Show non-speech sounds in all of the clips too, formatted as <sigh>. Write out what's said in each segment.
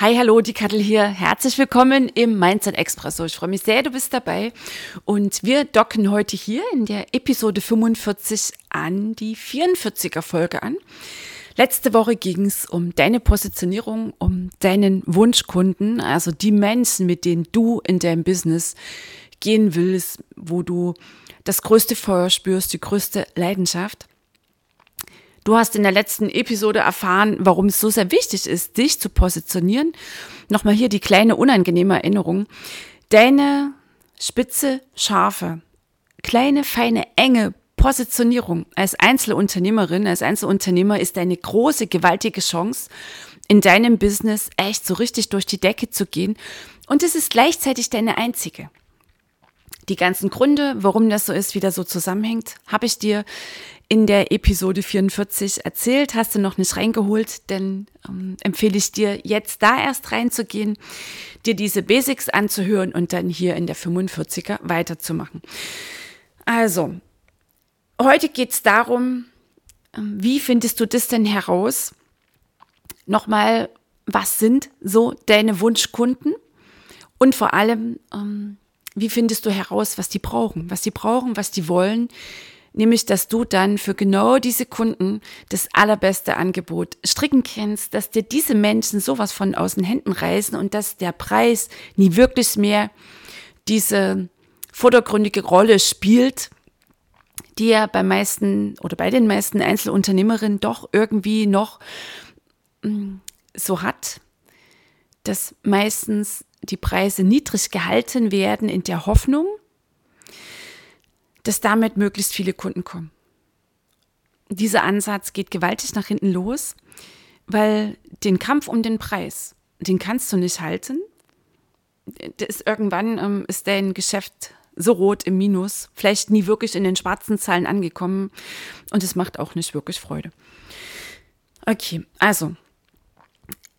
Hi, hallo, die Kattel hier. Herzlich willkommen im Mindset Expresso. Ich freue mich sehr, du bist dabei. Und wir docken heute hier in der Episode 45 an die 44er Folge an. Letzte Woche ging es um deine Positionierung, um deinen Wunschkunden, also die Menschen, mit denen du in deinem Business gehen willst, wo du das größte Feuer spürst, die größte Leidenschaft. Du hast in der letzten Episode erfahren, warum es so sehr wichtig ist, dich zu positionieren. Nochmal hier die kleine unangenehme Erinnerung. Deine spitze, scharfe, kleine, feine, enge Positionierung als Einzelunternehmerin, als Einzelunternehmer ist eine große, gewaltige Chance, in deinem Business echt so richtig durch die Decke zu gehen. Und es ist gleichzeitig deine einzige. Die ganzen Gründe, warum das so ist, wie das so zusammenhängt, habe ich dir in der Episode 44 erzählt. Hast du noch nicht reingeholt, denn ähm, empfehle ich dir jetzt da erst reinzugehen, dir diese Basics anzuhören und dann hier in der 45er weiterzumachen. Also, heute geht es darum, ähm, wie findest du das denn heraus? Nochmal, was sind so deine Wunschkunden? Und vor allem, ähm, wie findest du heraus, was die brauchen, was die brauchen, was die wollen, nämlich dass du dann für genau diese Kunden das allerbeste Angebot stricken kannst, dass dir diese Menschen sowas von aus den Händen reißen und dass der Preis nie wirklich mehr diese vordergründige Rolle spielt, die er bei meisten oder bei den meisten Einzelunternehmerinnen doch irgendwie noch mm, so hat, dass meistens die Preise niedrig gehalten werden in der Hoffnung, dass damit möglichst viele Kunden kommen. Dieser Ansatz geht gewaltig nach hinten los, weil den Kampf um den Preis, den kannst du nicht halten. Das irgendwann ähm, ist dein Geschäft so rot im Minus, vielleicht nie wirklich in den schwarzen Zahlen angekommen und es macht auch nicht wirklich Freude. Okay, also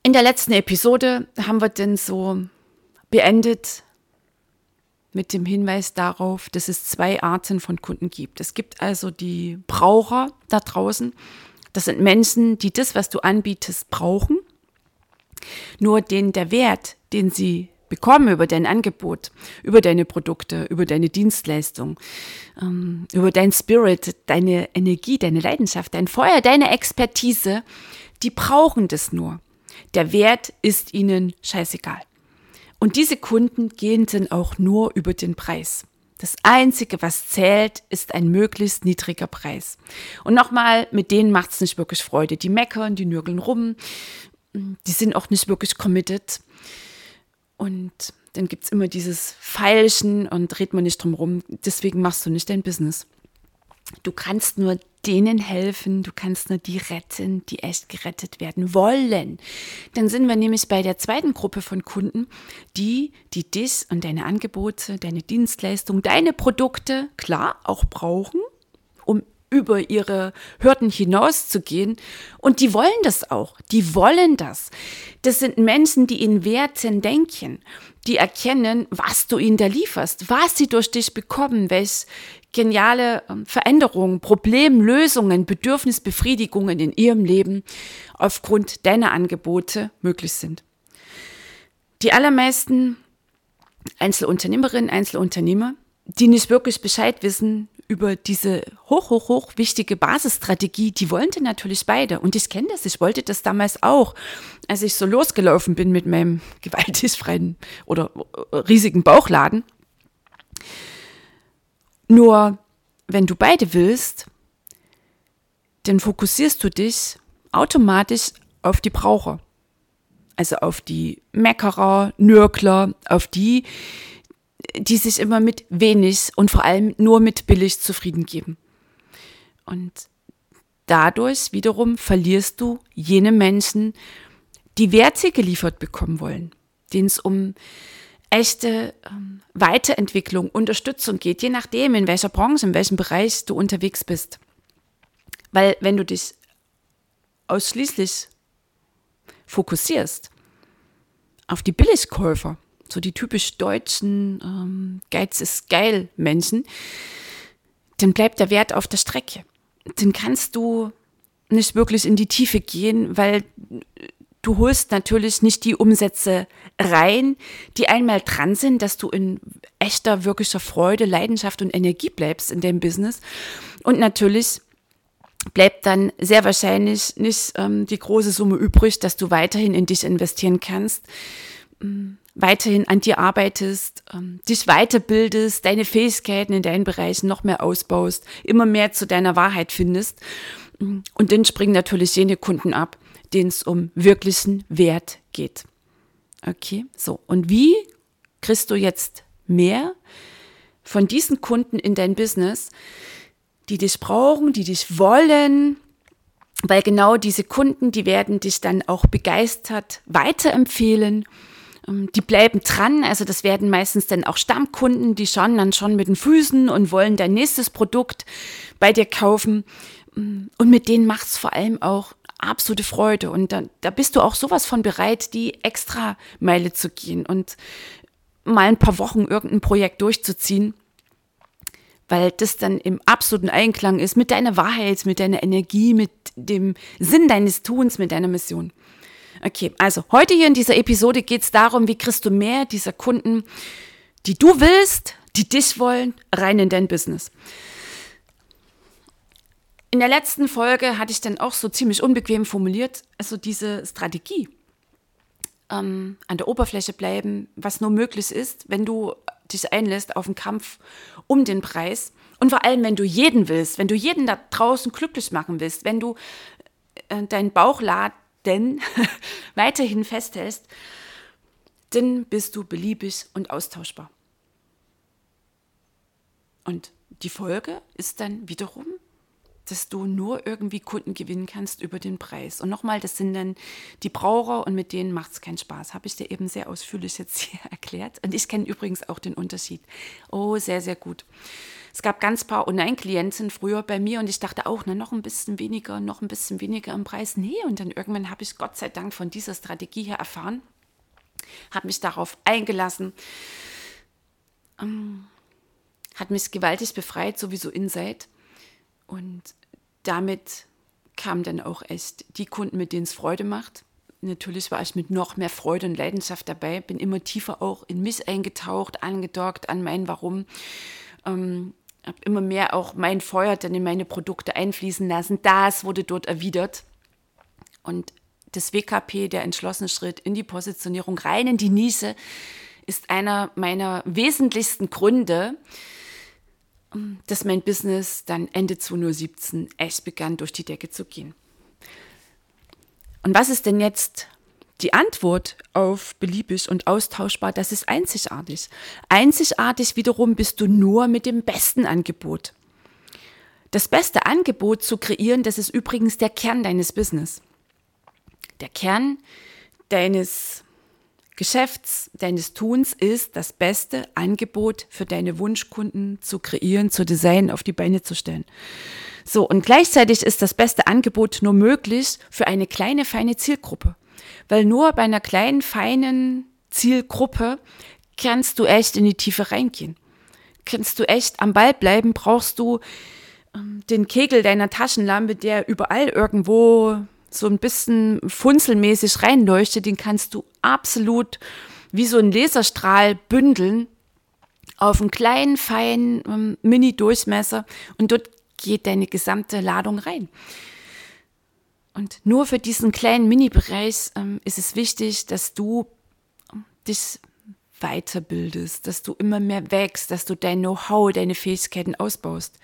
in der letzten Episode haben wir denn so beendet, mit dem Hinweis darauf, dass es zwei Arten von Kunden gibt. Es gibt also die Braucher da draußen. Das sind Menschen, die das, was du anbietest, brauchen. Nur den der Wert, den sie bekommen über dein Angebot, über deine Produkte, über deine Dienstleistung, ähm, über dein Spirit, deine Energie, deine Leidenschaft, dein Feuer, deine Expertise, die brauchen das nur. Der Wert ist ihnen scheißegal. Und diese Kunden gehen dann auch nur über den Preis. Das Einzige, was zählt, ist ein möglichst niedriger Preis. Und nochmal, mit denen macht es nicht wirklich Freude. Die meckern, die nörgeln rum, die sind auch nicht wirklich committed. Und dann gibt es immer dieses Feilschen und dreht man nicht drum rum. Deswegen machst du nicht dein Business. Du kannst nur denen helfen, du kannst nur die retten, die echt gerettet werden wollen. Dann sind wir nämlich bei der zweiten Gruppe von Kunden, die, die dich und deine Angebote, deine Dienstleistung, deine Produkte, klar, auch brauchen, um über ihre Hürden hinauszugehen. Und die wollen das auch. Die wollen das. Das sind Menschen, die in Werten denken, die erkennen, was du ihnen da lieferst, was sie durch dich bekommen, welch geniale ähm, Veränderungen, Problemlösungen, Bedürfnisbefriedigungen in ihrem Leben aufgrund deiner Angebote möglich sind. Die allermeisten Einzelunternehmerinnen, Einzelunternehmer, die nicht wirklich Bescheid wissen über diese hoch, hoch, hoch wichtige Basisstrategie, die wollten natürlich beide. Und ich kenne das, ich wollte das damals auch, als ich so losgelaufen bin mit meinem <laughs> gewaltig freien oder äh, riesigen Bauchladen. Nur wenn du beide willst, dann fokussierst du dich automatisch auf die Braucher. Also auf die Meckerer, Nörgler, auf die, die sich immer mit wenig und vor allem nur mit billig zufrieden geben. Und dadurch wiederum verlierst du jene Menschen, die Werte geliefert bekommen wollen, denen es um echte ähm, Weiterentwicklung, Unterstützung geht, je nachdem, in welcher Branche, in welchem Bereich du unterwegs bist. Weil wenn du dich ausschließlich fokussierst auf die Billigkäufer, so die typisch deutschen ähm, Geiz ist geil Menschen, dann bleibt der Wert auf der Strecke. Dann kannst du nicht wirklich in die Tiefe gehen, weil du holst natürlich nicht die Umsätze rein, die einmal dran sind, dass du in echter, wirklicher Freude, Leidenschaft und Energie bleibst in dem Business. Und natürlich bleibt dann sehr wahrscheinlich nicht ähm, die große Summe übrig, dass du weiterhin in dich investieren kannst, ähm, weiterhin an dir arbeitest, ähm, dich weiterbildest, deine Fähigkeiten in deinen Bereichen noch mehr ausbaust, immer mehr zu deiner Wahrheit findest. Und dann springen natürlich jene Kunden ab, denen es um wirklichen Wert geht. Okay, so. Und wie kriegst du jetzt mehr von diesen Kunden in dein Business, die dich brauchen, die dich wollen? Weil genau diese Kunden, die werden dich dann auch begeistert weiterempfehlen. Ähm, die bleiben dran, also das werden meistens dann auch Stammkunden, die schauen dann schon mit den Füßen und wollen dein nächstes Produkt bei dir kaufen. Und mit denen macht es vor allem auch absolute Freude. Und da, da bist du auch sowas von bereit, die extra Meile zu gehen und mal ein paar Wochen irgendein Projekt durchzuziehen, weil das dann im absoluten Einklang ist mit deiner Wahrheit, mit deiner Energie, mit dem Sinn deines Tuns, mit deiner Mission. Okay, also heute hier in dieser Episode geht es darum, wie kriegst du mehr dieser Kunden, die du willst, die dich wollen, rein in dein Business. In der letzten Folge hatte ich dann auch so ziemlich unbequem formuliert, also diese Strategie ähm, an der Oberfläche bleiben, was nur möglich ist, wenn du dich einlässt auf einen Kampf um den Preis und vor allem, wenn du jeden willst, wenn du jeden da draußen glücklich machen willst, wenn du äh, deinen Bauchladen <laughs> weiterhin festhältst, dann bist du beliebig und austauschbar. Und die Folge ist dann wiederum, dass du nur irgendwie Kunden gewinnen kannst über den Preis. Und nochmal, das sind dann die Braucher und mit denen macht es keinen Spaß. Habe ich dir eben sehr ausführlich <laughs> jetzt hier erklärt. Und ich kenne übrigens auch den Unterschied. Oh, sehr, sehr gut. Es gab ganz paar Online-Klienten früher bei mir und ich dachte auch, na, noch ein bisschen weniger, noch ein bisschen weniger im Preis. Nee, und dann irgendwann habe ich Gott sei Dank von dieser Strategie her erfahren, habe mich darauf eingelassen, ähm, hat mich gewaltig befreit, sowieso inside. Und damit kamen dann auch echt die Kunden, mit denen es Freude macht. Natürlich war ich mit noch mehr Freude und Leidenschaft dabei, bin immer tiefer auch in mich eingetaucht, angedockt an mein Warum. Ähm, habe immer mehr auch mein Feuer dann in meine Produkte einfließen lassen. Das wurde dort erwidert. Und das WKP, der entschlossene Schritt in die Positionierung rein in die Nische, ist einer meiner wesentlichsten Gründe, dass mein Business dann Ende 2017 echt begann, durch die Decke zu gehen. Und was ist denn jetzt die Antwort auf beliebig und austauschbar? Das ist einzigartig. Einzigartig wiederum bist du nur mit dem besten Angebot. Das beste Angebot zu kreieren, das ist übrigens der Kern deines Business. Der Kern deines Geschäfts, deines Tuns ist, das beste Angebot für deine Wunschkunden zu kreieren, zu designen, auf die Beine zu stellen. So, und gleichzeitig ist das beste Angebot nur möglich für eine kleine, feine Zielgruppe. Weil nur bei einer kleinen, feinen Zielgruppe kannst du echt in die Tiefe reingehen. Kannst du echt am Ball bleiben, brauchst du ähm, den Kegel deiner Taschenlampe, der überall irgendwo so ein bisschen funzelmäßig reinleuchtet, den kannst du absolut wie so ein Laserstrahl bündeln auf einen kleinen, feinen ähm, Mini-Durchmesser und dort geht deine gesamte Ladung rein. Und nur für diesen kleinen Mini-Bereich ähm, ist es wichtig, dass du ähm, dich weiterbildest, dass du immer mehr wächst, dass du dein Know-how, deine Fähigkeiten ausbaust.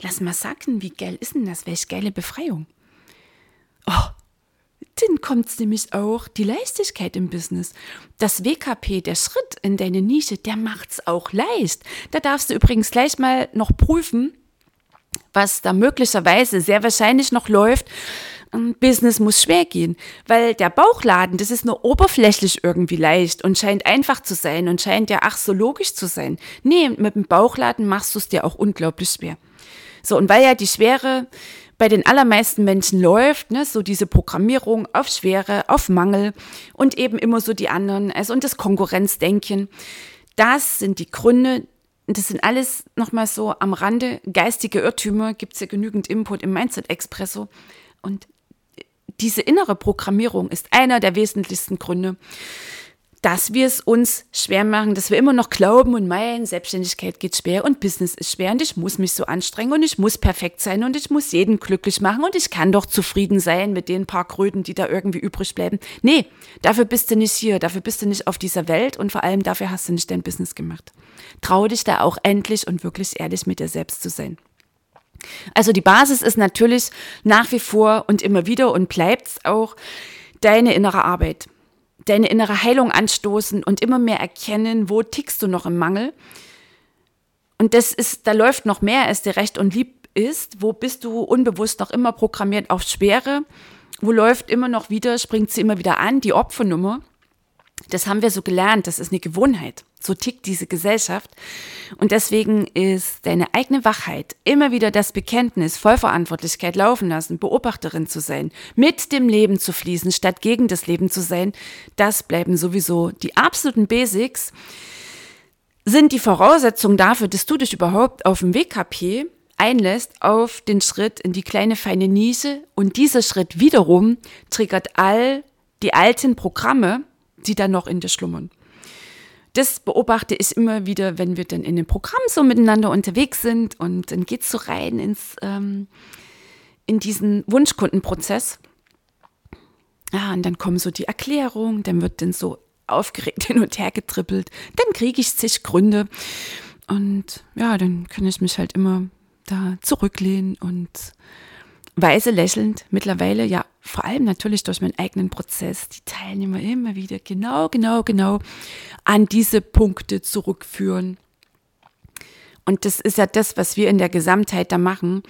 Lass mal sagen, wie geil ist denn das? Welche geile Befreiung. Oh, dann kommt nämlich auch die Leichtigkeit im Business. Das WKP, der Schritt in deine Nische, der macht's auch leicht. Da darfst du übrigens gleich mal noch prüfen, was da möglicherweise sehr wahrscheinlich noch läuft. Business muss schwer gehen, weil der Bauchladen, das ist nur oberflächlich irgendwie leicht und scheint einfach zu sein und scheint ja ach so logisch zu sein. Nee, mit dem Bauchladen machst du es dir auch unglaublich schwer. So, und weil ja die Schwere bei den allermeisten Menschen läuft, ne, so diese Programmierung auf Schwere, auf Mangel und eben immer so die anderen, also und das Konkurrenzdenken, das sind die Gründe, das sind alles nochmal so am Rande. Geistige Irrtümer, gibt es ja genügend Input im Mindset Expresso. Und diese innere Programmierung ist einer der wesentlichsten Gründe, dass wir es uns schwer machen, dass wir immer noch glauben und meinen, Selbstständigkeit geht schwer und Business ist schwer und ich muss mich so anstrengen und ich muss perfekt sein und ich muss jeden glücklich machen und ich kann doch zufrieden sein mit den paar Kröten, die da irgendwie übrig bleiben. Nee, dafür bist du nicht hier, dafür bist du nicht auf dieser Welt und vor allem dafür hast du nicht dein Business gemacht. Trau dich da auch endlich und wirklich ehrlich mit dir selbst zu sein. Also die Basis ist natürlich nach wie vor und immer wieder und bleibt auch deine innere Arbeit, deine innere Heilung anstoßen und immer mehr erkennen, wo tickst du noch im Mangel. Und das ist, da läuft noch mehr, als dir recht und lieb ist. Wo bist du unbewusst noch immer programmiert auf Schwere? Wo läuft immer noch wieder, springt sie immer wieder an, die Opfernummer? Das haben wir so gelernt, das ist eine Gewohnheit. So tickt diese Gesellschaft. Und deswegen ist deine eigene Wachheit, immer wieder das Bekenntnis, Vollverantwortlichkeit laufen lassen, Beobachterin zu sein, mit dem Leben zu fließen, statt gegen das Leben zu sein, das bleiben sowieso die absoluten Basics, sind die Voraussetzungen dafür, dass du dich überhaupt auf dem WKP einlässt auf den Schritt in die kleine feine Nische und dieser Schritt wiederum triggert all die alten Programme, die dann noch in dir schlummern das beobachte ich immer wieder, wenn wir dann in dem Programm so miteinander unterwegs sind und dann geht es so rein ins, ähm, in diesen Wunschkundenprozess. Ja, und dann kommen so die Erklärungen, dann wird dann so aufgeregt <laughs> hin und her getrippelt, dann kriege ich zig Gründe und ja, dann kann ich mich halt immer da zurücklehnen und weise lächelnd mittlerweile, ja, vor allem natürlich durch meinen eigenen Prozess, die Teilnehmer immer wieder genau, genau, genau an diese Punkte zurückführen. Und das ist ja das, was wir in der Gesamtheit da machen.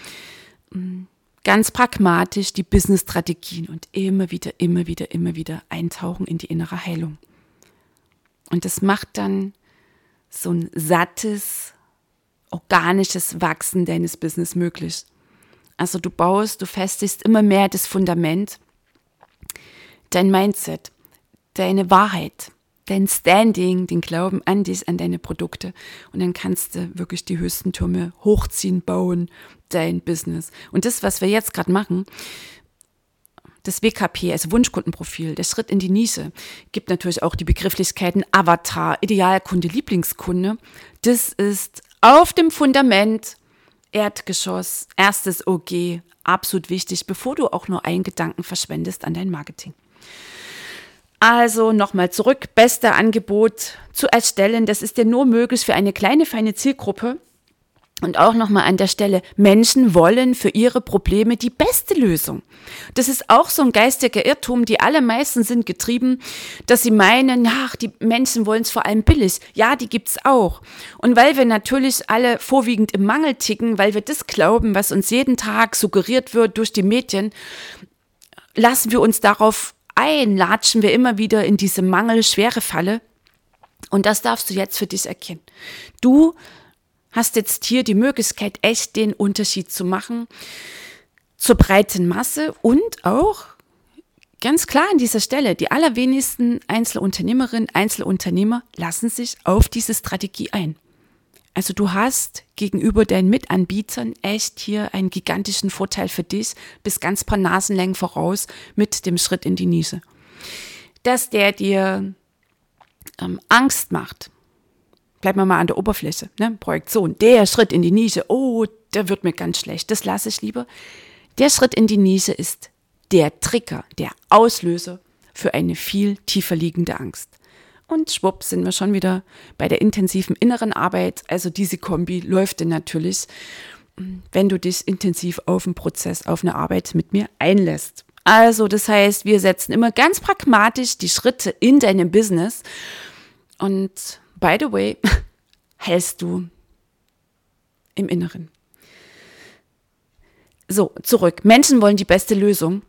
Ganz pragmatisch die Business-Strategien und immer wieder, immer wieder, immer wieder eintauchen in die innere Heilung. Und das macht dann so ein sattes, organisches Wachsen deines Business möglich. Also du baust, du festigst immer mehr das Fundament, dein Mindset, deine Wahrheit, dein Standing, den Glauben an dich, an deine Produkte. Und dann kannst du wirklich die höchsten Türme hochziehen, bauen, dein Business. Und das, was wir jetzt gerade machen, das WKP, also Wunschkundenprofil, der Schritt in die Nische, gibt natürlich auch die Begrifflichkeiten Avatar, Idealkunde, Lieblingskunde. Das ist auf dem Fundament Erdgeschoss, erstes OG, absolut wichtig, bevor du auch nur einen Gedanken verschwendest an dein Marketing. Also nochmal zurück, beste Angebot zu erstellen. Das ist dir nur möglich für eine kleine, feine Zielgruppe. Und auch nochmal an der Stelle, Menschen wollen für ihre Probleme die beste Lösung. Das ist auch so ein geistiger Irrtum. Die allermeisten sind getrieben, dass sie meinen, ach, die Menschen wollen es vor allem billig. Ja, die gibt's auch. Und weil wir natürlich alle vorwiegend im Mangel ticken, weil wir das glauben, was uns jeden Tag suggeriert wird durch die Medien, lassen wir uns darauf ein, latschen wir immer wieder in diese Mangel-Schwere Falle. Und das darfst du jetzt für dich erkennen. Du hast jetzt hier die Möglichkeit, echt den Unterschied zu machen zur breiten Masse und auch ganz klar an dieser Stelle, die allerwenigsten Einzelunternehmerinnen, Einzelunternehmer lassen sich auf diese Strategie ein. Also du hast gegenüber deinen Mitanbietern echt hier einen gigantischen Vorteil für dich, bis ganz paar Nasenlängen voraus mit dem Schritt in die Nische. Dass der dir ähm, Angst macht, bleiben wir mal an der Oberfläche, ne? Projektion, der Schritt in die Nische, oh, der wird mir ganz schlecht, das lasse ich lieber. Der Schritt in die Nische ist der Trigger, der Auslöser für eine viel tiefer liegende Angst. Und schwupp sind wir schon wieder bei der intensiven inneren Arbeit. Also diese Kombi läuft denn natürlich, wenn du dich intensiv auf einen Prozess, auf eine Arbeit mit mir einlässt. Also, das heißt, wir setzen immer ganz pragmatisch die Schritte in deinem Business. Und by the way, <laughs> hältst du im Inneren. So, zurück. Menschen wollen die beste Lösung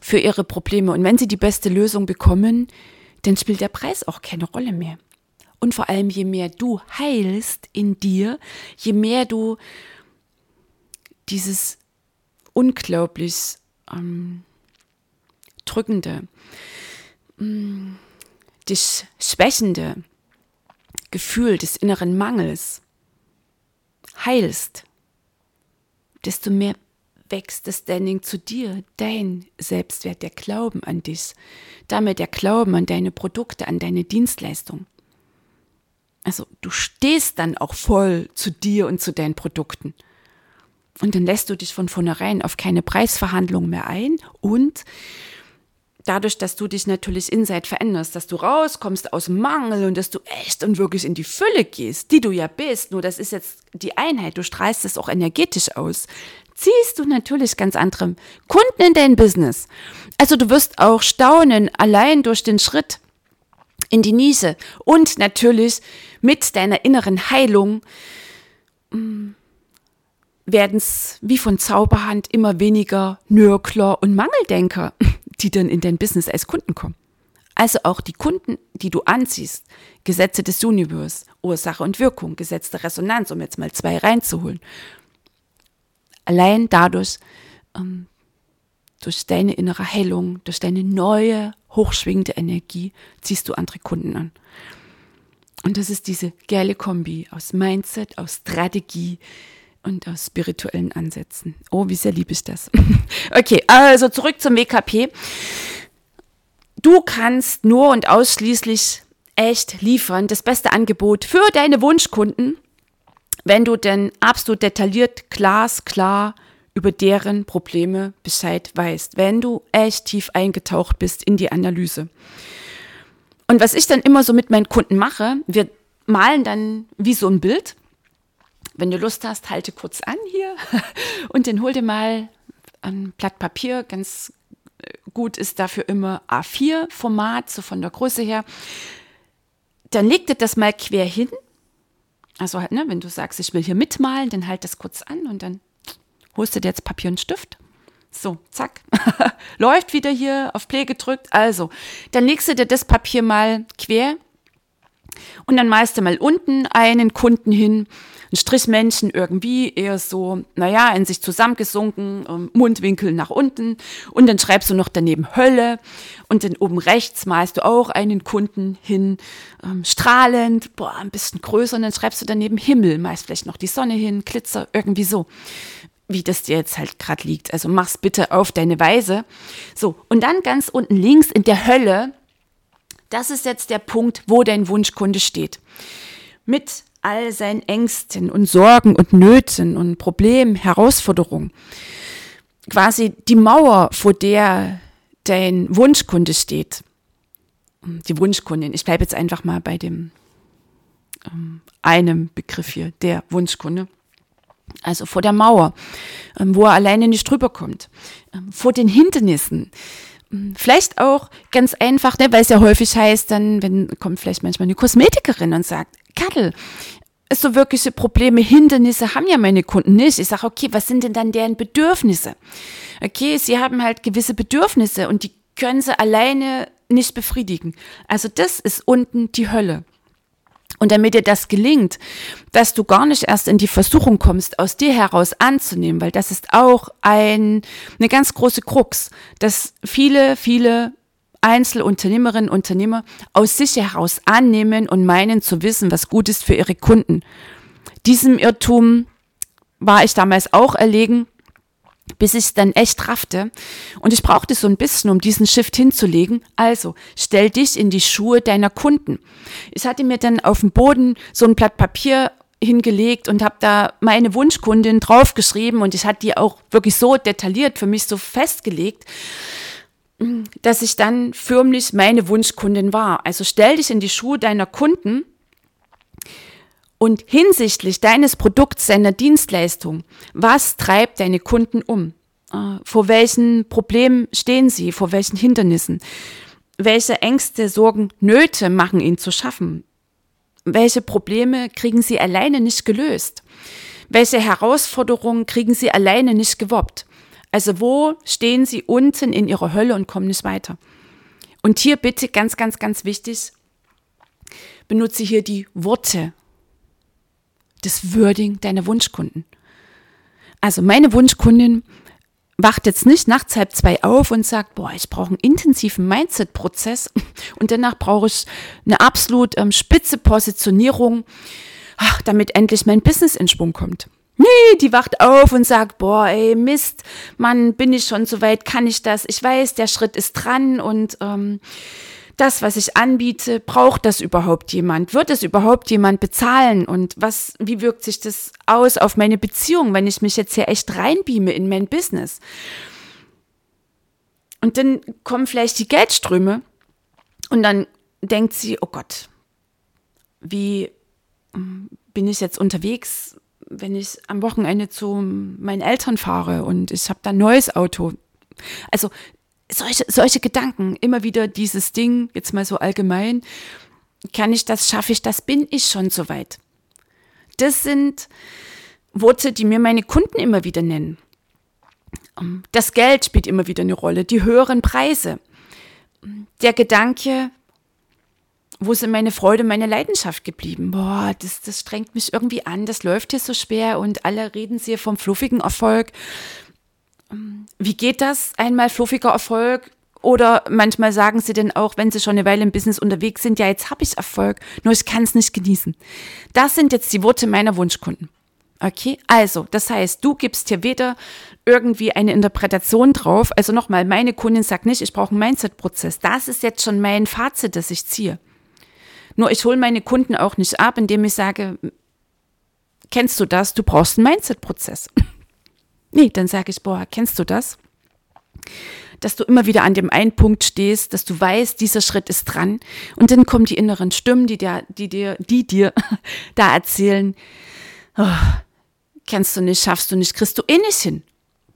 für ihre Probleme. Und wenn sie die beste Lösung bekommen, dann spielt der Preis auch keine Rolle mehr. Und vor allem, je mehr du heilst in dir, je mehr du dieses unglaublich ähm, drückende, ähm, dich schwächende Gefühl des inneren Mangels heilst, desto mehr wächst das Standing zu dir, dein Selbstwert, der Glauben an dich, damit der Glauben an deine Produkte, an deine Dienstleistung. Also du stehst dann auch voll zu dir und zu deinen Produkten. Und dann lässt du dich von vornherein auf keine Preisverhandlung mehr ein und dadurch, dass du dich natürlich inside veränderst, dass du rauskommst aus Mangel und dass du echt und wirklich in die Fülle gehst, die du ja bist, nur das ist jetzt die Einheit, du strahlst es auch energetisch aus, ziehst du natürlich ganz andere Kunden in dein Business. Also du wirst auch staunen, allein durch den Schritt in die Nische und natürlich mit deiner inneren Heilung mm, werden es wie von Zauberhand immer weniger Nörgler und Mangeldenker, <laughs> die dann in dein Business als Kunden kommen. Also auch die Kunden, die du anziehst, Gesetze des Universums, Ursache und Wirkung, Gesetz der Resonanz, um jetzt mal zwei reinzuholen. Allein dadurch, ähm, durch deine innere Heilung, durch deine neue, hochschwingende Energie, ziehst du andere Kunden an. Und das ist diese geile Kombi aus Mindset, aus Strategie und aus spirituellen Ansätzen. Oh, wie sehr liebe ich das. <laughs> okay, also zurück zum WKP. Du kannst nur und ausschließlich echt liefern, das beste Angebot für deine Wunschkunden, wenn du denn absolut detailliert, glasklar über deren Probleme Bescheid weißt, wenn du echt tief eingetaucht bist in die Analyse. Und was ich dann immer so mit meinen Kunden mache, wir malen dann wie so ein Bild. Wenn du Lust hast, halte kurz an hier <laughs> und dann hol dir mal ein Blatt Papier. Ganz gut ist dafür immer A4-Format, so von der Größe her. Dann leg dir das mal quer hin. Also halt, ne, wenn du sagst, ich will hier mitmalen, dann halt das kurz an und dann holst du dir jetzt Papier und Stift. So, zack. <laughs> Läuft wieder hier auf Play gedrückt. Also, dann legst du dir das Papier mal quer und dann malst du mal unten einen Kunden hin, ein Strichmännchen irgendwie eher so, naja, in sich zusammengesunken, ähm, Mundwinkel nach unten und dann schreibst du noch daneben Hölle und dann oben rechts malst du auch einen Kunden hin, ähm, strahlend, boah, ein bisschen größer und dann schreibst du daneben Himmel, meist vielleicht noch die Sonne hin, Glitzer, irgendwie so wie das dir jetzt halt gerade liegt. Also mach's bitte auf deine Weise. So, und dann ganz unten links in der Hölle, das ist jetzt der Punkt, wo dein Wunschkunde steht. Mit all seinen Ängsten und Sorgen und Nöten und Problemen, Herausforderungen. Quasi die Mauer, vor der dein Wunschkunde steht. Die Wunschkundin. Ich bleibe jetzt einfach mal bei dem ähm, einem Begriff hier, der Wunschkunde. Also vor der Mauer, ähm, wo er alleine nicht drüber kommt. Ähm, vor den Hindernissen. Ähm, vielleicht auch ganz einfach, ne, weil es ja häufig heißt, dann, wenn kommt vielleicht manchmal eine Kosmetikerin und sagt, Kattel, so wirkliche Probleme, Hindernisse haben ja meine Kunden nicht. Ich sage, okay, was sind denn dann deren Bedürfnisse? Okay, sie haben halt gewisse Bedürfnisse und die können sie alleine nicht befriedigen. Also das ist unten die Hölle. Und damit dir das gelingt, dass du gar nicht erst in die Versuchung kommst, aus dir heraus anzunehmen, weil das ist auch ein, eine ganz große Krux, dass viele, viele Einzelunternehmerinnen, Unternehmer aus sich heraus annehmen und meinen zu wissen, was gut ist für ihre Kunden. Diesem Irrtum war ich damals auch erlegen, bis ich dann echt raffte. Und ich brauchte so ein bisschen, um diesen Shift hinzulegen. Also, stell dich in die Schuhe deiner Kunden. Ich hatte mir dann auf dem Boden so ein Blatt Papier hingelegt und habe da meine Wunschkundin draufgeschrieben und ich hatte die auch wirklich so detailliert für mich so festgelegt dass ich dann förmlich meine Wunschkundin war. Also stell dich in die Schuhe deiner Kunden und hinsichtlich deines Produkts, deiner Dienstleistung, was treibt deine Kunden um? Äh, vor welchen Problemen stehen sie? Vor welchen Hindernissen? Welche Ängste, Sorgen, Nöte machen ihnen zu schaffen? Welche Probleme kriegen sie alleine nicht gelöst? Welche Herausforderungen kriegen sie alleine nicht gewoppt? Also wo stehen sie unten in ihrer Hölle und kommen nicht weiter? Und hier bitte ganz, ganz, ganz wichtig, benutze hier die Worte des Wording deiner Wunschkunden. Also meine Wunschkundin wacht jetzt nicht nachts halb zwei auf und sagt, boah, ich brauche einen intensiven Mindset-Prozess <laughs> und danach brauche ich eine absolut ähm, spitze Positionierung, ach, damit endlich mein Business in Schwung kommt. Nee, die wacht auf und sagt, boah, ey, Mist, Mann, bin ich schon so weit, kann ich das? Ich weiß, der Schritt ist dran und ähm, das, was ich anbiete, braucht das überhaupt jemand? Wird es überhaupt jemand bezahlen? Und was, wie wirkt sich das aus auf meine Beziehung, wenn ich mich jetzt hier echt reinbeame in mein Business? Und dann kommen vielleicht die Geldströme und dann denkt sie, oh Gott, wie hm, bin ich jetzt unterwegs, wenn ich am Wochenende zu meinen Eltern fahre und ich habe da ein neues Auto. Also solche, solche Gedanken, immer wieder dieses Ding, jetzt mal so allgemein, kann ich das, schaffe ich das, bin ich schon so weit. Das sind Worte, die mir meine Kunden immer wieder nennen. Ähm, das Geld spielt immer wieder eine Rolle, die höheren Preise. Der Gedanke, wo sind meine Freude, meine Leidenschaft geblieben? Boah, das, das strengt mich irgendwie an, das läuft hier so schwer und alle reden sie vom fluffigen Erfolg wie geht das? Einmal fluffiger Erfolg oder manchmal sagen sie denn auch, wenn sie schon eine Weile im Business unterwegs sind, ja, jetzt habe ich Erfolg, nur ich kann es nicht genießen. Das sind jetzt die Worte meiner Wunschkunden. Okay, also, das heißt, du gibst hier weder irgendwie eine Interpretation drauf. Also nochmal, meine Kundin sagt nicht, ich brauche einen Mindset-Prozess. Das ist jetzt schon mein Fazit, das ich ziehe. Nur ich hole meine Kunden auch nicht ab, indem ich sage, kennst du das? Du brauchst einen Mindset-Prozess. <laughs> Nee, dann sage ich, boah, kennst du das? Dass du immer wieder an dem einen Punkt stehst, dass du weißt, dieser Schritt ist dran. Und dann kommen die inneren Stimmen, die dir, die dir, die dir <laughs> da erzählen, oh, kennst du nicht, schaffst du nicht, kriegst du eh nicht hin.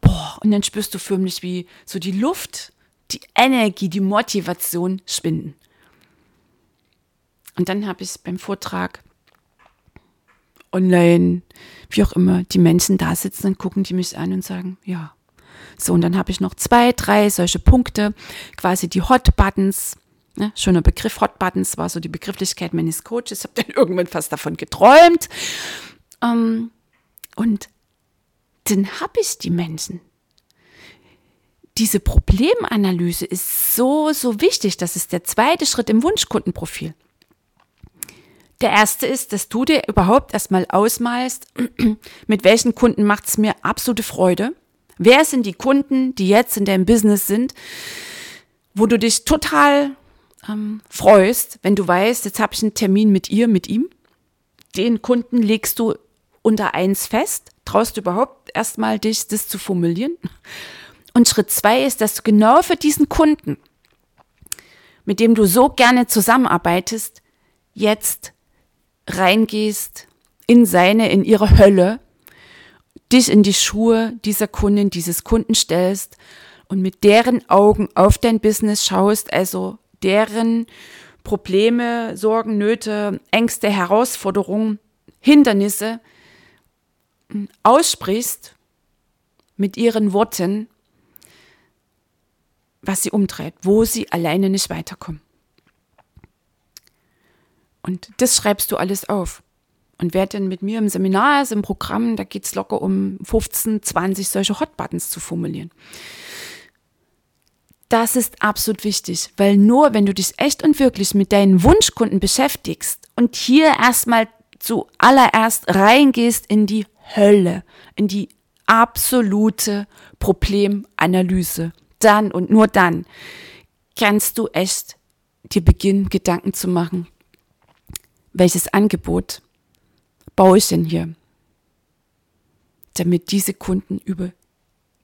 Boah, und dann spürst du förmlich, wie so die Luft, die Energie, die Motivation schwinden. Und dann habe ich beim Vortrag online, wie auch immer, die Menschen da sitzen, dann gucken die mich an und sagen, ja. So, und dann habe ich noch zwei, drei solche Punkte, quasi die Hot Buttons. Ne, schöner Begriff, Hot Buttons war so die Begrifflichkeit meines Coaches. Habe dann <laughs> irgendwann fast davon geträumt. Ähm, und dann habe ich die Menschen. Diese Problemanalyse ist so, so wichtig. Das ist der zweite Schritt im Wunschkundenprofil. Der erste ist, dass du dir überhaupt erstmal ausmalst, <clears throat> mit welchen Kunden macht es mir absolute Freude. Wer sind die Kunden, die jetzt in deinem Business sind, wo du dich total ähm, freust, wenn du weißt, jetzt habe ich einen Termin mit ihr, mit ihm. Den Kunden legst du unter eins fest, traust du überhaupt erstmal dich, das zu formulieren. Und Schritt zwei ist, dass du genau für diesen Kunden, mit dem du so gerne zusammenarbeitest, jetzt reingehst in seine, in ihre Hölle, dich in die Schuhe dieser Kundin, dieses Kunden stellst und mit deren Augen auf dein Business schaust, also deren Probleme, Sorgen, Nöte, Ängste, Herausforderungen, Hindernisse aussprichst mit ihren Worten, was sie umtreibt, wo sie alleine nicht weiterkommen. Und das schreibst du alles auf. Und wer denn mit mir im Seminar ist, im Programm, da geht es locker um 15, 20 solche Hotbuttons zu formulieren. Das ist absolut wichtig, weil nur wenn du dich echt und wirklich mit deinen Wunschkunden beschäftigst und hier erstmal zuallererst reingehst in die Hölle, in die absolute Problemanalyse, dann und nur dann kannst du echt dir beginnen, Gedanken zu machen, welches Angebot baue ich denn hier, damit diese Kunden über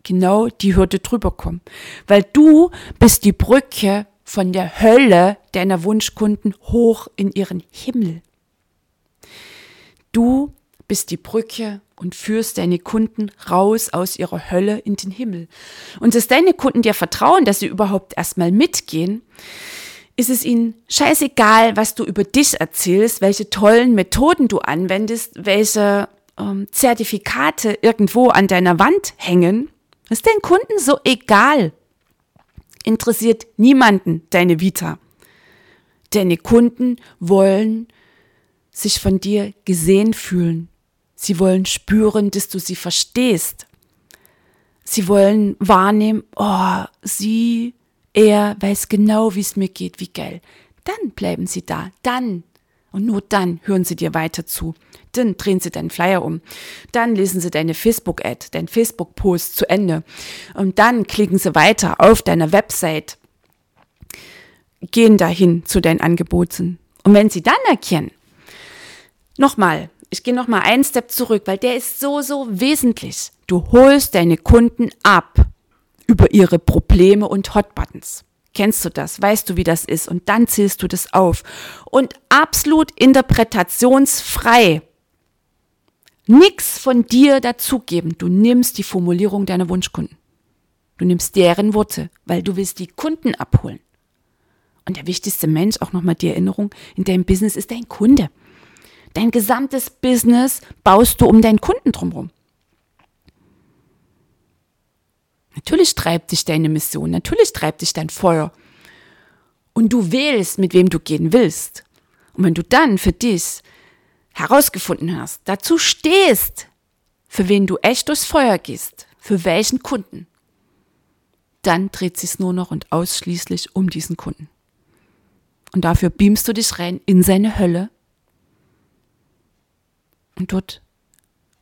genau die Hürde drüber kommen. Weil du bist die Brücke von der Hölle deiner Wunschkunden hoch in ihren Himmel. Du bist die Brücke und führst deine Kunden raus aus ihrer Hölle in den Himmel. Und dass deine Kunden dir vertrauen, dass sie überhaupt erstmal mitgehen, ist es ihnen scheißegal, was du über dich erzählst, welche tollen Methoden du anwendest, welche ähm, Zertifikate irgendwo an deiner Wand hängen. Ist den Kunden so egal. Interessiert niemanden deine Vita. Deine Kunden wollen sich von dir gesehen fühlen. Sie wollen spüren, dass du sie verstehst. Sie wollen wahrnehmen, oh, sie, er weiß genau, wie es mir geht, wie geil. Dann bleiben sie da, dann und nur dann hören sie dir weiter zu. Dann drehen sie deinen Flyer um. Dann lesen sie deine Facebook-Ad, dein Facebook-Post zu Ende. Und dann klicken sie weiter auf deiner Website, gehen dahin zu deinen Angeboten. Und wenn sie dann erkennen, Nochmal, ich gehe nochmal einen Step zurück, weil der ist so, so wesentlich. Du holst deine Kunden ab über ihre Probleme und Hotbuttons. Kennst du das? Weißt du, wie das ist? Und dann zählst du das auf. Und absolut interpretationsfrei. Nix von dir dazugeben. Du nimmst die Formulierung deiner Wunschkunden. Du nimmst deren Worte, weil du willst die Kunden abholen. Und der wichtigste Mensch, auch nochmal die Erinnerung, in deinem Business ist dein Kunde. Dein gesamtes Business baust du um deinen Kunden drumherum. Natürlich treibt dich deine Mission, natürlich treibt dich dein Feuer. Und du wählst, mit wem du gehen willst. Und wenn du dann für dich herausgefunden hast, dazu stehst, für wen du echt durchs Feuer gehst, für welchen Kunden, dann dreht sich nur noch und ausschließlich um diesen Kunden. Und dafür beamst du dich rein in seine Hölle und dort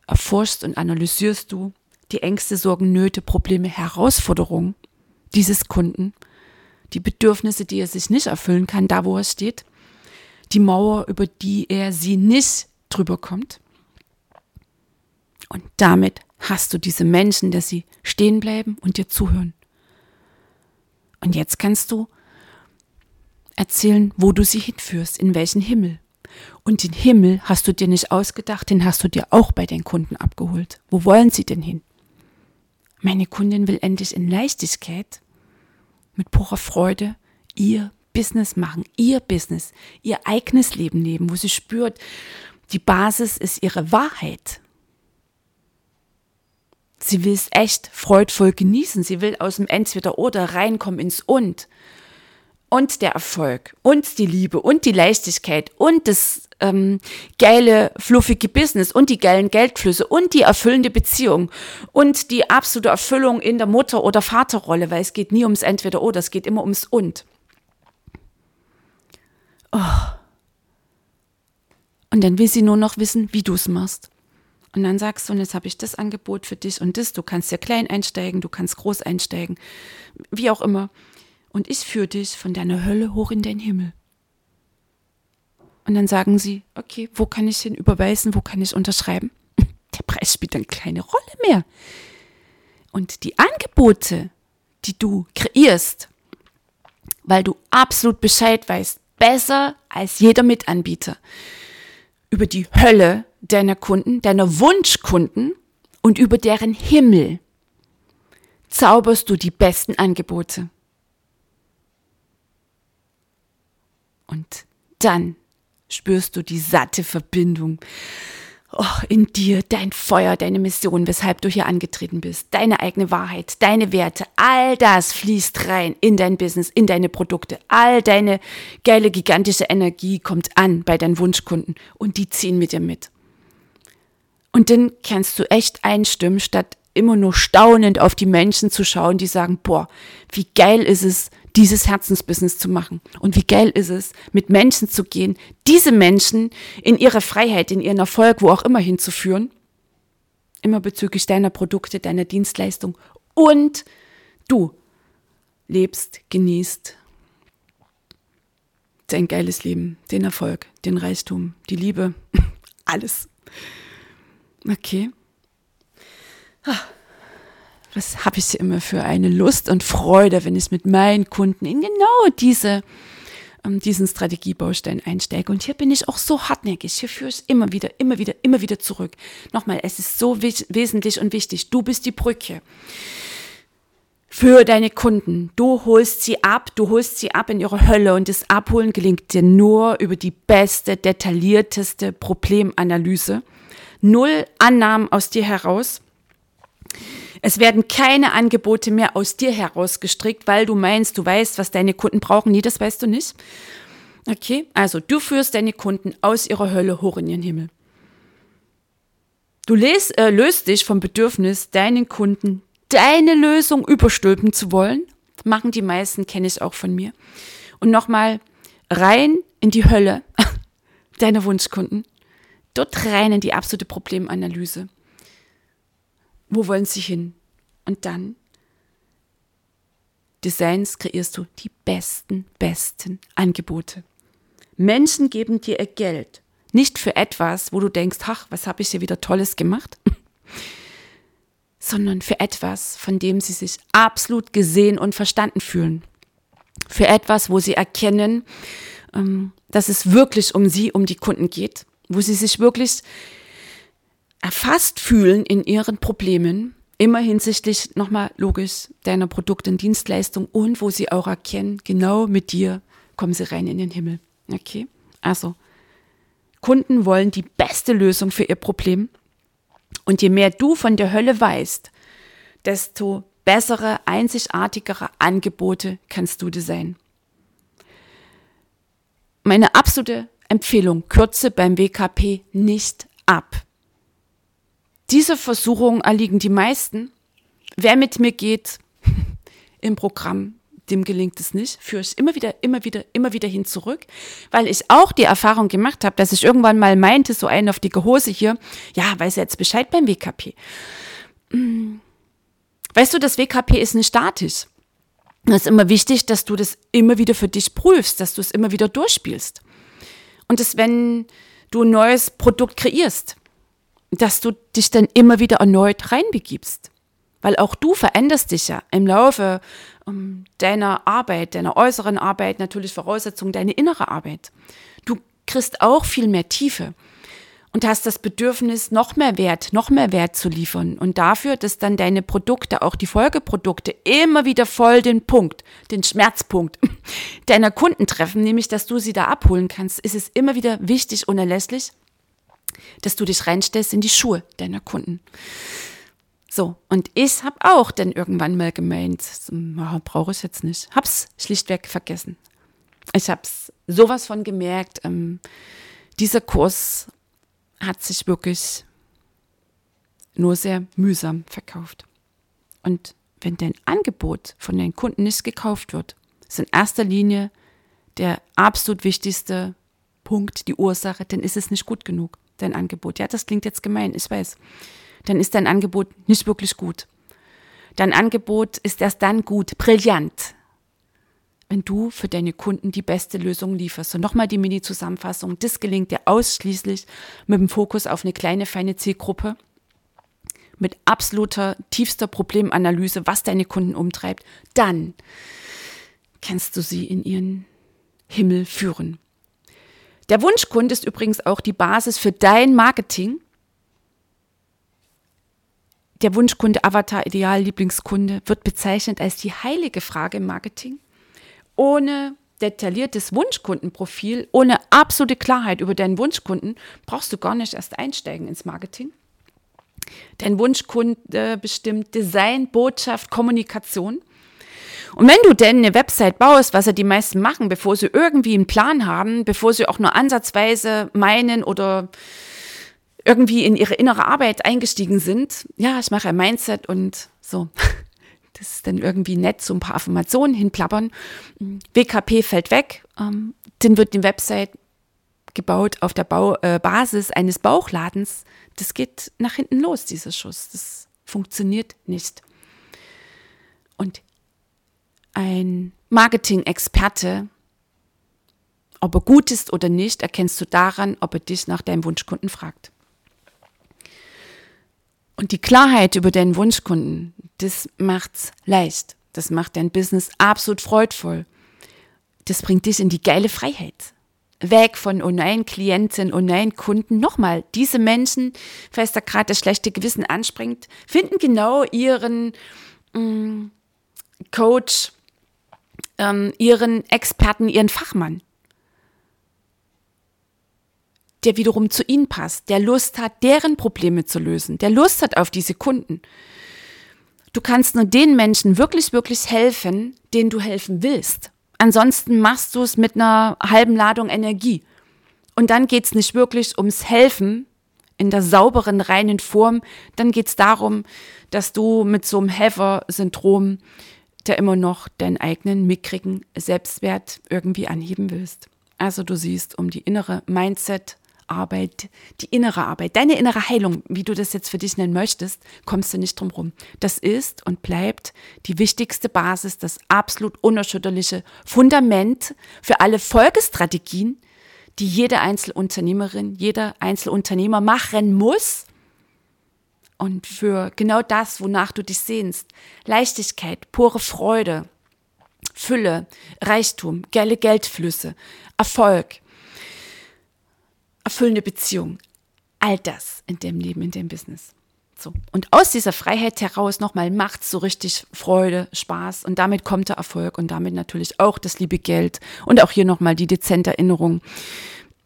erforschst und analysierst du die Ängste, Sorgen, Nöte, Probleme, Herausforderungen dieses Kunden, die Bedürfnisse, die er sich nicht erfüllen kann, da wo er steht, die Mauer, über die er sie nicht drüber kommt. Und damit hast du diese Menschen, dass sie stehen bleiben und dir zuhören. Und jetzt kannst du erzählen, wo du sie hinführst, in welchen Himmel. Und den Himmel hast du dir nicht ausgedacht, den hast du dir auch bei den Kunden abgeholt. Wo wollen sie denn hin? Meine Kundin will endlich in Leichtigkeit, mit purer Freude, ihr Business machen, ihr Business, ihr eigenes Leben leben, wo sie spürt, die Basis ist ihre Wahrheit. Sie will es echt freudvoll genießen. Sie will aus dem Entweder-Oder reinkommen ins Und. Und der Erfolg. Und die Liebe. Und die Leichtigkeit. Und das ähm, geile, fluffige Business und die geilen Geldflüsse und die erfüllende Beziehung und die absolute Erfüllung in der Mutter- oder Vaterrolle, weil es geht nie ums Entweder-Oder, es geht immer ums Und. Oh. Und dann will sie nur noch wissen, wie du es machst. Und dann sagst du, und jetzt habe ich das Angebot für dich und das. Du kannst ja klein einsteigen, du kannst groß einsteigen, wie auch immer und ich führe dich von deiner Hölle hoch in den Himmel. Und dann sagen sie, okay, wo kann ich hin überweisen, wo kann ich unterschreiben? <laughs> Der Preis spielt dann keine Rolle mehr. Und die Angebote, die du kreierst, weil du absolut Bescheid weißt, besser als jeder Mitanbieter, über die Hölle deiner Kunden, deiner Wunschkunden und über deren Himmel zauberst du die besten Angebote. Und dann spürst du die satte Verbindung oh, in dir, dein Feuer, deine Mission, weshalb du hier angetreten bist, deine eigene Wahrheit, deine Werte, all das fließt rein in dein Business, in deine Produkte. All deine geile, gigantische Energie kommt an bei deinen Wunschkunden und die ziehen mit dir mit. Und dann kannst du echt einstimmen, statt immer nur staunend auf die Menschen zu schauen, die sagen, boah, wie geil ist es, dieses Herzensbusiness zu machen. Und wie geil ist es, mit Menschen zu gehen, diese Menschen in ihre Freiheit, in ihren Erfolg, wo auch immer hinzuführen. Immer bezüglich deiner Produkte, deiner Dienstleistung. Und du lebst, genießt dein geiles Leben, den Erfolg, den Reichtum, die Liebe, <laughs> alles. Okay. Ah was habe ich immer für eine Lust und Freude, wenn ich mit meinen Kunden in genau diese ähm, diesen Strategiebaustein einsteige. Und hier bin ich auch so hartnäckig. Hier führe ich immer wieder, immer wieder, immer wieder zurück. Nochmal, es ist so wesentlich und wichtig. Du bist die Brücke für deine Kunden. Du holst sie ab, du holst sie ab in ihre Hölle und das Abholen gelingt dir nur über die beste, detaillierteste Problemanalyse. Null Annahmen aus dir heraus. Es werden keine Angebote mehr aus dir heraus gestrickt, weil du meinst, du weißt, was deine Kunden brauchen. Nee, das weißt du nicht. Okay, also du führst deine Kunden aus ihrer Hölle hoch in ihren Himmel. Du löst, äh, löst dich vom Bedürfnis, deinen Kunden deine Lösung überstülpen zu wollen. Das machen die meisten, kenne ich auch von mir. Und nochmal rein in die Hölle <laughs> deiner Wunschkunden. Dort rein in die absolute Problemanalyse. Wo wollen sie hin? Und dann Designs kreierst du die besten, besten Angebote. Menschen geben dir ihr Geld. Nicht für etwas, wo du denkst, ach, was habe ich hier wieder Tolles gemacht, <laughs> sondern für etwas, von dem sie sich absolut gesehen und verstanden fühlen. Für etwas, wo sie erkennen, ähm, dass es wirklich um sie, um die Kunden geht, wo sie sich wirklich erfasst fühlen in ihren Problemen, immer hinsichtlich, nochmal logisch, deiner Produkte und Dienstleistung und wo sie auch erkennen, genau mit dir kommen sie rein in den Himmel. Okay? Also, Kunden wollen die beste Lösung für ihr Problem und je mehr du von der Hölle weißt, desto bessere, einzigartigere Angebote kannst du designen. Meine absolute Empfehlung, kürze beim WKP nicht ab. Diese Versuchungen erliegen die meisten. Wer mit mir geht <laughs> im Programm, dem gelingt es nicht, führe ich immer wieder, immer wieder, immer wieder hin zurück, weil ich auch die Erfahrung gemacht habe, dass ich irgendwann mal meinte, so einen auf die Hose hier, ja, weiß jetzt Bescheid beim WKP. Hm. Weißt du, das WKP ist nicht statisch. Es ist immer wichtig, dass du das immer wieder für dich prüfst, dass du es immer wieder durchspielst. Und dass, wenn du ein neues Produkt kreierst, dass du dich dann immer wieder erneut reinbegibst. Weil auch du veränderst dich ja im Laufe um, deiner Arbeit, deiner äußeren Arbeit, natürlich Voraussetzung deine innere Arbeit. Du kriegst auch viel mehr Tiefe und hast das Bedürfnis, noch mehr Wert, noch mehr Wert zu liefern. Und dafür, dass dann deine Produkte, auch die Folgeprodukte, immer wieder voll den Punkt, den Schmerzpunkt <laughs> deiner Kunden treffen, nämlich dass du sie da abholen kannst, ist es immer wieder wichtig, unerlässlich, dass du dich reinstellst in die Schuhe deiner Kunden. So, und ich habe auch dann irgendwann mal gemeint, oh, brauche ich jetzt nicht. Hab's schlichtweg vergessen. Ich hab's sowas von gemerkt. Ähm, dieser Kurs hat sich wirklich nur sehr mühsam verkauft. Und wenn dein Angebot von den Kunden nicht gekauft wird, ist in erster Linie der absolut wichtigste Punkt, die Ursache, dann ist es nicht gut genug, dein Angebot. Ja, das klingt jetzt gemein, ich weiß dann ist dein Angebot nicht wirklich gut. Dein Angebot ist erst dann gut, brillant, wenn du für deine Kunden die beste Lösung lieferst. Und nochmal die Mini-Zusammenfassung. Das gelingt dir ausschließlich mit dem Fokus auf eine kleine, feine Zielgruppe, mit absoluter, tiefster Problemanalyse, was deine Kunden umtreibt. Dann kannst du sie in ihren Himmel führen. Der Wunschkunde ist übrigens auch die Basis für dein Marketing der Wunschkunde, Avatar, Ideal, Lieblingskunde wird bezeichnet als die heilige Frage im Marketing. Ohne detailliertes Wunschkundenprofil, ohne absolute Klarheit über deinen Wunschkunden, brauchst du gar nicht erst einsteigen ins Marketing. Dein Wunschkunde bestimmt Design, Botschaft, Kommunikation. Und wenn du denn eine Website baust, was ja die meisten machen, bevor sie irgendwie einen Plan haben, bevor sie auch nur ansatzweise meinen oder irgendwie in ihre innere Arbeit eingestiegen sind. Ja, ich mache ein Mindset und so. <laughs> Das ist dann irgendwie nett, so ein paar Affirmationen hinplappern. WKP fällt weg, ähm, dann wird die Website gebaut auf der Bau, äh, Basis eines Bauchladens. Das geht nach hinten los, dieser Schuss. Das funktioniert nicht. Ein Marketing-Experte, ob er gut ist oder nicht, erkennst du daran, ob er dich nach deinem Wunschkunden fragt. Und die Klarheit über deinen Wunschkunden, das macht's leicht. Das macht dein Business absolut freudvoll. das bringt dich in die geile Freiheit. Weg von oh nein, Klienten, oh nein, Kunden. Nochmal, diese Menschen, falls da gerade das schlechte Gewissen anspringt, finden genau ihren mh, mm, Coach, ähm, ihren Experten, ihren Fachmann, der wiederum zu ihnen passt, der Lust hat, deren Probleme zu lösen, der Lust hat auf diese Kunden. Du kannst nur den Menschen wirklich, wirklich helfen, denen du helfen willst. Ansonsten machst du es mit einer halben Ladung Energie. Und dann geht es nicht wirklich ums Helfen in der sauberen, reinen Form. Dann geht es darum, dass du mit so einem Helfer-Syndrom der immer noch deinen eigenen mickrigen Selbstwert irgendwie anheben willst. Also du siehst, um die innere Mindset Arbeit, die innere Arbeit, deine innere Heilung, wie du das jetzt für dich nennen möchtest, kommst du nicht drum rum. Das ist und bleibt die wichtigste Basis, das absolut unerschütterliche Fundament für alle Folgestrategien, die jede Einzelunternehmerin, jeder Einzelunternehmer machen muss, und für genau das, wonach du dich sehnst. Leichtigkeit, pure Freude, Fülle, Reichtum, geile Geldflüsse, Erfolg, erfüllende Beziehung. All das in dem Leben, in dem Business. So. Und aus dieser Freiheit heraus nochmal macht so richtig Freude, Spaß und damit kommt der Erfolg und damit natürlich auch das liebe Geld und auch hier nochmal die dezente Erinnerung.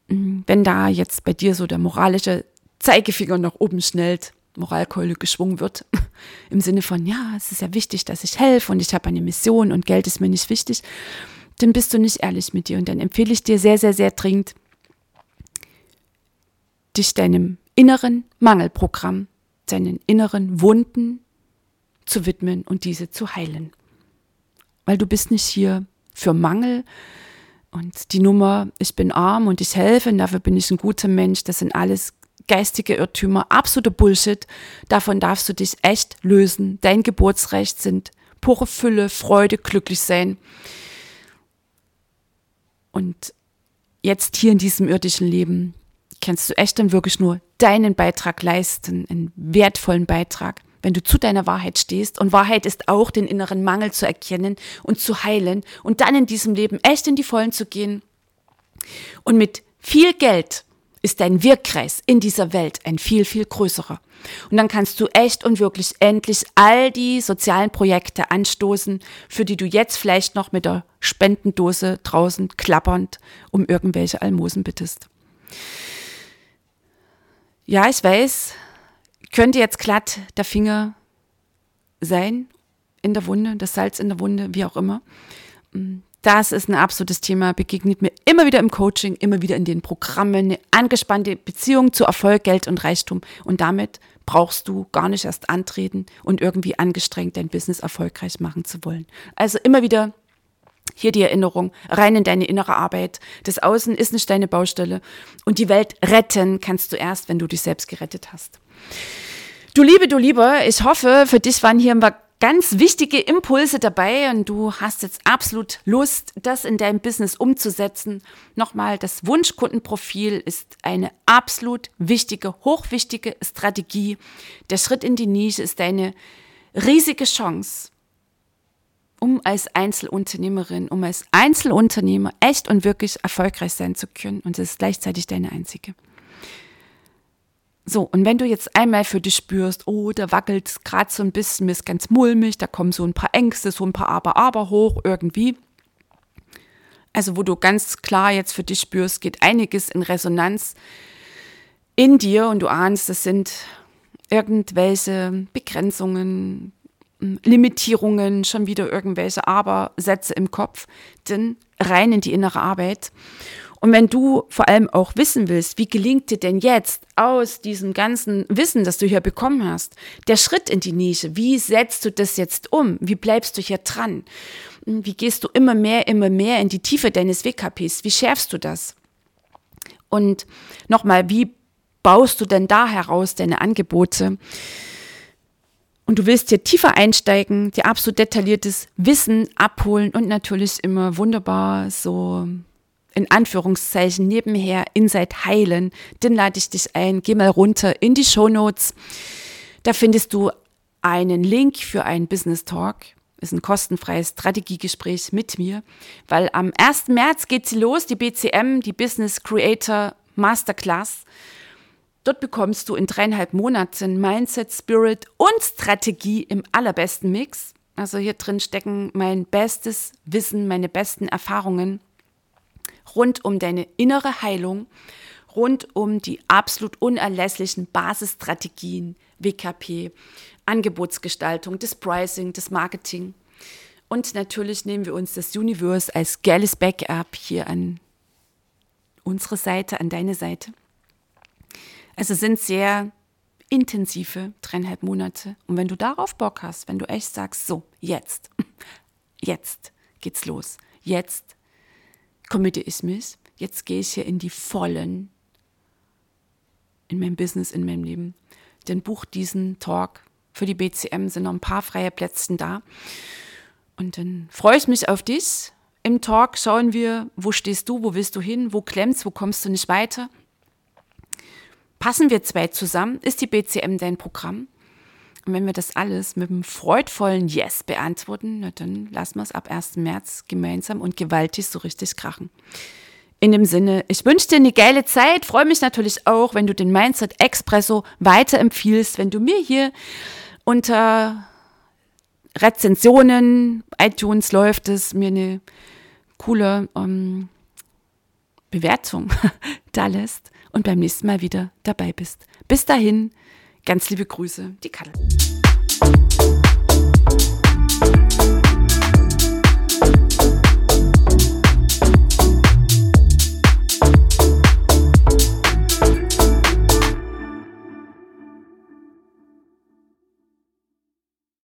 Wenn da jetzt bei dir so der moralische Zeigefinger nach oben schnellt, Moralkeule geschwungen wird. <laughs> Im Sinne von, ja, es ist ja wichtig, dass ich helfe und ich habe eine Mission und Geld ist mir nicht wichtig. Dann bist du nicht ehrlich mit dir. Und dann empfehle ich dir sehr, sehr, sehr dringend, dich deinem inneren Mangelprogramm, deinen inneren Wunden zu widmen und diese zu heilen. Weil du bist nicht hier für Mangel und die Nummer, ich bin arm und ich helfe und dafür bin ich ein guter Mensch, das sind alles geistige Irrtümer, absoluter Bullshit. Davon darfst du dich echt lösen. Dein Geburtsrecht sind pure Fülle, Freude, glücklich sein. Und jetzt hier in diesem irdischen Leben kannst du echt dann wirklich nur deinen Beitrag leisten, einen wertvollen Beitrag, wenn du zu deiner Wahrheit stehst. Und Wahrheit ist auch, den inneren Mangel zu erkennen und zu heilen und dann in diesem Leben echt in die Vollen zu gehen. Und mit viel Geld ist dein Wirkkreis in dieser Welt ein viel, viel größerer. Und dann kannst du echt und wirklich endlich all die sozialen Projekte anstoßen, für die du jetzt vielleicht noch mit der Spendendose draußen klappernd um irgendwelche Almosen bittest. Ja, ich weiß, könnte jetzt glatt der Finger sein in der Wunde, das Salz in der Wunde, wie auch immer. Das ist ein absolutes Thema, begegnet mir immer wieder im Coaching, immer wieder in den Programmen, eine angespannte Beziehung zu Erfolg, Geld und Reichtum. Und damit brauchst du gar nicht erst antreten und irgendwie angestrengt dein Business erfolgreich machen zu wollen. Also immer wieder hier die Erinnerung, rein in deine innere Arbeit. Das Außen ist nicht deine Baustelle. Und die Welt retten kannst du erst, wenn du dich selbst gerettet hast. Du Liebe, du Lieber, ich hoffe, für dich waren hier ganz wichtige Impulse dabei und du hast jetzt absolut Lust, das in deinem Business umzusetzen. Nochmal, das Wunschkundenprofil ist eine absolut wichtige, hochwichtige Strategie. Der Schritt in die Nische ist eine riesige Chance, um als Einzelunternehmerin, um als Einzelunternehmer echt und wirklich erfolgreich sein zu können. Und es ist gleichzeitig deine einzige. So, und wenn du jetzt einmal für dich spürst, oh, da wackelt es gerade so ein bisschen, mir ist ganz mulmig, da kommen so ein paar Ängste, so ein paar Aber-Aber hoch irgendwie. Also, wo du ganz klar jetzt für dich spürst, geht einiges in Resonanz in dir und du ahnst, das sind irgendwelche Begrenzungen, Limitierungen, schon wieder irgendwelche Aber-Sätze im Kopf, denn rein in die innere Arbeit. Und wenn du vor allem auch wissen willst, wie gelingt dir denn jetzt aus diesem ganzen Wissen, das du hier bekommen hast, der Schritt in die Nische, wie setzt du das jetzt um? Wie bleibst du hier dran? Wie gehst du immer mehr, immer mehr in die Tiefe deines WKPs? Wie schärfst du das? Und nochmal, wie baust du denn da heraus deine Angebote? Und du willst hier tiefer einsteigen, dir absolut detailliertes Wissen abholen und natürlich immer wunderbar so in Anführungszeichen nebenher Inside heilen, dann lade ich dich ein, geh mal runter in die Show Notes. Da findest du einen Link für einen Business Talk ist ein kostenfreies Strategiegespräch mit mir, weil am 1. März geht sie los, die BCM, die Business Creator Masterclass. Dort bekommst du in dreieinhalb Monaten Mindset, Spirit und Strategie im allerbesten Mix. Also hier drin stecken mein bestes Wissen, meine besten Erfahrungen rund um deine innere Heilung, rund um die absolut unerlässlichen Basisstrategien, WKP, Angebotsgestaltung, das Pricing, das Marketing. Und natürlich nehmen wir uns das Universe als geiles Backup hier an unsere Seite, an deine Seite. Also sind sehr intensive dreieinhalb Monate. Und wenn du darauf Bock hast, wenn du echt sagst, so, jetzt, <laughs> jetzt geht's los, jetzt committe ich mich, jetzt gehe ich hier in die vollen, in meinem Business, in meinem Leben, dann buch diesen Talk für die BCM, sind noch ein paar freie Plätzchen da. Und dann freue ich mich auf dich. Im Talk schauen wir, wo stehst du, wo willst du hin, wo klemmst, wo kommst du nicht weiter. Passen wir zwei zusammen? Ist die BCM dein Programm? Und wenn wir das alles mit einem freudvollen Yes beantworten, na dann lassen wir es ab 1. März gemeinsam und gewaltig so richtig krachen. In dem Sinne, ich wünsche dir eine geile Zeit, freue mich natürlich auch, wenn du den Mindset Expresso weiterempfiehlst, wenn du mir hier unter Rezensionen, iTunes läuft es, mir eine coole ähm, Bewertung <laughs> da lässt und beim nächsten Mal wieder dabei bist. Bis dahin, ganz liebe Grüße, die Kattel.